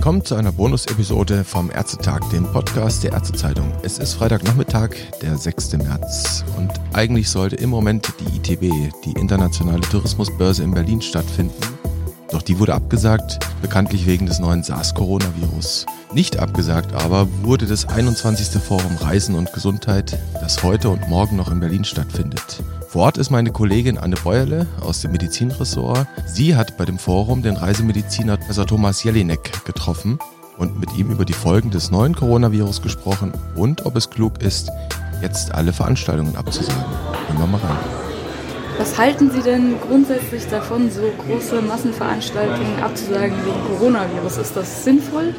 willkommen zu einer Bonus-Episode vom Ärztetag, dem Podcast der Ärztezeitung. Es ist Freitagnachmittag, der 6. März und eigentlich sollte im Moment die ITB, die Internationale Tourismusbörse in Berlin stattfinden. Doch die wurde abgesagt, bekanntlich wegen des neuen SARS-Coronavirus. Nicht abgesagt aber wurde das 21. Forum Reisen und Gesundheit, das heute und morgen noch in Berlin stattfindet. Vor Ort ist meine Kollegin Anne Bäuerle aus dem Medizinressort. Sie hat bei dem Forum den Reisemediziner Professor Thomas Jelinek getroffen und mit ihm über die Folgen des neuen Coronavirus gesprochen und ob es klug ist, jetzt alle Veranstaltungen abzusagen. Hören wir mal rein. Was halten Sie denn grundsätzlich davon, so große Massenveranstaltungen abzusagen wegen Coronavirus? Ist das sinnvoll?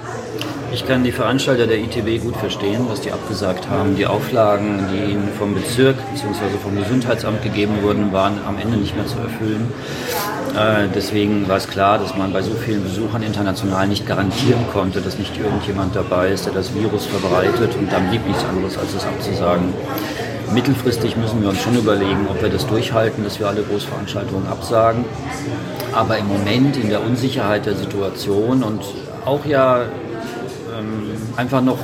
Ich kann die Veranstalter der ITB gut verstehen, was die abgesagt haben. Die Auflagen, die ihnen vom Bezirk bzw. vom Gesundheitsamt gegeben wurden, waren am Ende nicht mehr zu erfüllen. Äh, deswegen war es klar, dass man bei so vielen Besuchern international nicht garantieren konnte, dass nicht irgendjemand dabei ist, der das Virus verbreitet und dann blieb nichts anderes, als es abzusagen. Mittelfristig müssen wir uns schon überlegen, ob wir das durchhalten, dass wir alle Großveranstaltungen absagen. Aber im Moment in der Unsicherheit der Situation und auch ja ähm, einfach noch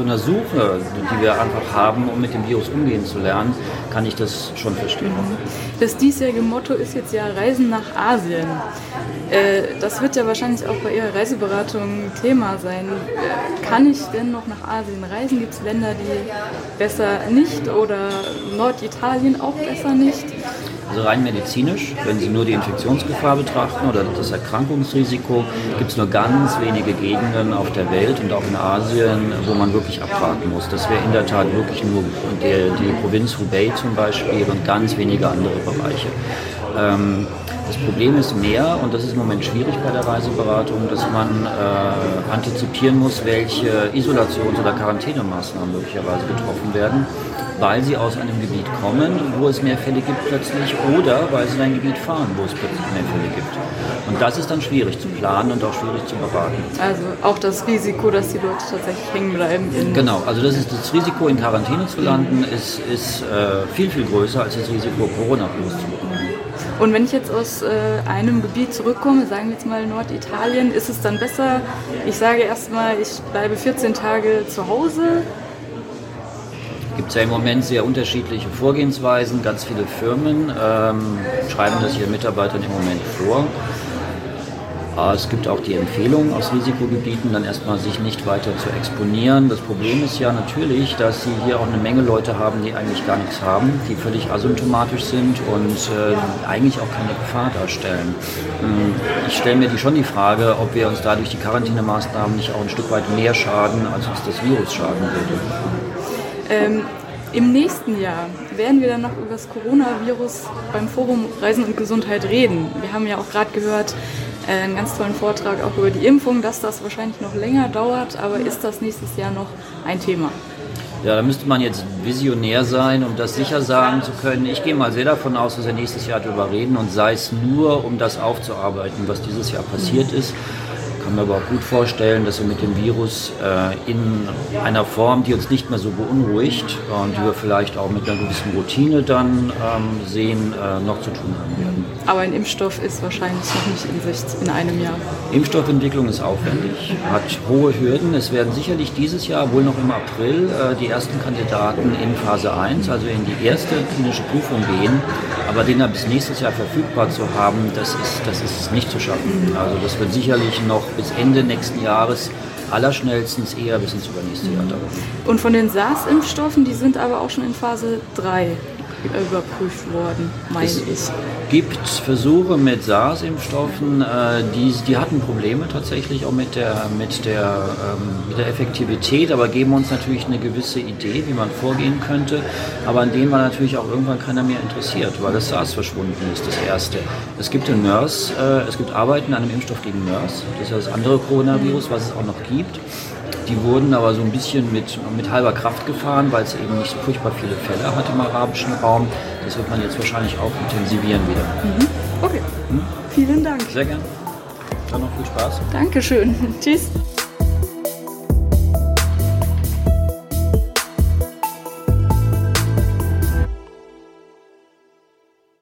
so einer Suche, die wir einfach haben, um mit dem Virus umgehen zu lernen, kann ich das schon verstehen. Das diesjährige Motto ist jetzt ja Reisen nach Asien. Äh, das wird ja wahrscheinlich auch bei Ihrer Reiseberatung Thema sein. Äh, kann ich denn noch nach Asien reisen? Gibt es Länder, die besser nicht oder Norditalien auch besser nicht? Also rein medizinisch, wenn Sie nur die Infektionsgefahr betrachten oder das Erkrankungsrisiko, gibt es nur ganz wenige Gegenden auf der Welt und auch in Asien, wo man wirklich abwarten muss. Das wäre in der Tat wirklich nur die, die Provinz Hubei zum Beispiel und ganz wenige andere Bereiche. Ähm, das Problem ist mehr, und das ist im Moment schwierig bei der Reiseberatung, dass man äh, antizipieren muss, welche Isolations- oder Quarantänemaßnahmen möglicherweise getroffen werden, weil sie aus einem Gebiet kommen, wo es mehr Fälle gibt plötzlich, oder weil sie in ein Gebiet fahren, wo es plötzlich mehr Fälle gibt. Und das ist dann schwierig zu planen und auch schwierig zu beraten. Also auch das Risiko, dass die Leute tatsächlich hängen bleiben. genau, also das, ist das Risiko, in Quarantäne zu landen, ist, ist äh, viel, viel größer als das Risiko, Coronavirus zu bekommen. Und wenn ich jetzt aus äh, einem Gebiet zurückkomme, sagen wir jetzt mal Norditalien, ist es dann besser, ich sage erstmal, ich bleibe 14 Tage zu Hause? Es ja im Moment sehr unterschiedliche Vorgehensweisen. Ganz viele Firmen ähm, schreiben das ihren Mitarbeitern im Moment vor. Es gibt auch die Empfehlung aus Risikogebieten, dann erstmal sich nicht weiter zu exponieren. Das Problem ist ja natürlich, dass Sie hier auch eine Menge Leute haben, die eigentlich gar nichts haben, die völlig asymptomatisch sind und äh, eigentlich auch keine Gefahr darstellen. Ähm, ich stelle mir die schon die Frage, ob wir uns dadurch die Quarantänemaßnahmen nicht auch ein Stück weit mehr schaden, als uns das Virus schaden würde. Ähm, Im nächsten Jahr werden wir dann noch über das Coronavirus beim Forum Reisen und Gesundheit reden. Wir haben ja auch gerade gehört, äh, einen ganz tollen Vortrag auch über die Impfung, dass das wahrscheinlich noch länger dauert, aber ist das nächstes Jahr noch ein Thema? Ja, da müsste man jetzt visionär sein, um das sicher sagen zu können. Ich gehe mal sehr davon aus, dass wir nächstes Jahr darüber reden und sei es nur, um das aufzuarbeiten, was dieses Jahr passiert ist kann mir aber auch gut vorstellen, dass wir mit dem Virus äh, in einer Form, die uns nicht mehr so beunruhigt und die wir vielleicht auch mit einer gewissen Routine dann ähm, sehen, äh, noch zu tun haben werden. Aber ein Impfstoff ist wahrscheinlich noch nicht in Sicht in einem Jahr. Impfstoffentwicklung ist aufwendig, hat hohe Hürden. Es werden sicherlich dieses Jahr, wohl noch im April, äh, die ersten Kandidaten in Phase 1, also in die erste klinische Prüfung gehen. Aber den dann bis nächstes Jahr verfügbar zu haben, das ist, das ist nicht zu schaffen. Also das wird sicherlich noch bis Ende nächsten Jahres allerschnellstens eher bis ins übernächste Jahr dauern. Und von den SARS-Impfstoffen, die sind aber auch schon in Phase 3 überprüft worden, meine es ich. gibt Versuche mit SARS-Impfstoffen, äh, die, die hatten Probleme tatsächlich auch mit der, mit, der, ähm, mit der Effektivität, aber geben uns natürlich eine gewisse Idee, wie man vorgehen könnte, aber an denen war natürlich auch irgendwann keiner mehr interessiert, weil das SARS verschwunden ist, das erste. Es gibt in MERS, äh, es gibt Arbeiten an einem Impfstoff gegen MERS, das ist das andere Coronavirus, was es auch noch gibt. Die wurden aber so ein bisschen mit, mit halber Kraft gefahren, weil es eben nicht so furchtbar viele Fälle hat im arabischen Raum. Das wird man jetzt wahrscheinlich auch intensivieren wieder. Mhm. Okay. Hm? Vielen Dank. Sehr gerne. Dann noch viel Spaß. Dankeschön. Tschüss.